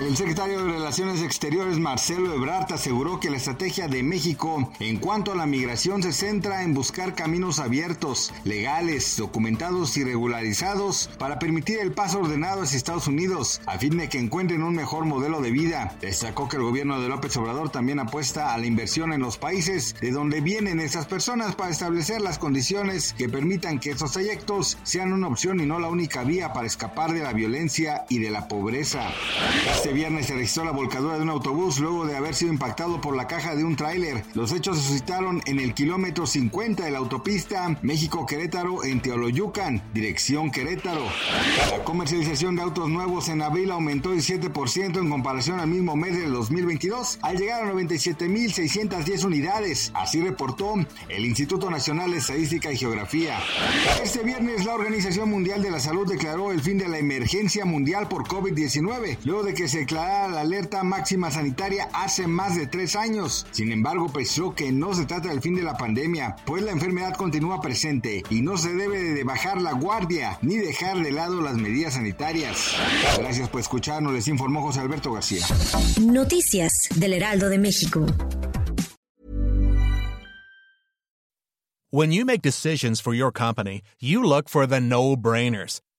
El secretario de Relaciones Exteriores Marcelo Ebrard aseguró que la estrategia de México en cuanto a la migración se centra en buscar caminos abiertos, legales, documentados y regularizados para permitir el paso ordenado hacia Estados Unidos a fin de que encuentren un mejor modelo de vida. Destacó que el gobierno de López Obrador también apuesta a la inversión en los países de donde vienen esas personas para establecer las condiciones que permitan que estos trayectos sean una opción y no la única vía para escapar de la violencia y de la pobreza. Viernes se registró la volcadura de un autobús luego de haber sido impactado por la caja de un tráiler. Los hechos se suscitaron en el kilómetro 50 de la autopista México-Querétaro en Teoloyucan, dirección Querétaro. La comercialización de autos nuevos en abril aumentó 17% en comparación al mismo mes del 2022, al llegar a 97.610 unidades. Así reportó el Instituto Nacional de Estadística y Geografía. Este viernes la Organización Mundial de la Salud declaró el fin de la emergencia mundial por COVID-19, luego de que se declarara la alerta máxima sanitaria hace más de tres años. Sin embargo, precisó que no se trata del fin de la pandemia, pues la enfermedad continúa presente y no se debe de bajar la guardia ni dejar de lado las medidas sanitarias. Gracias por escucharnos, les informó José Alberto García. Noticias del Heraldo de México. When you make decisions for your company, you look for the no-brainers.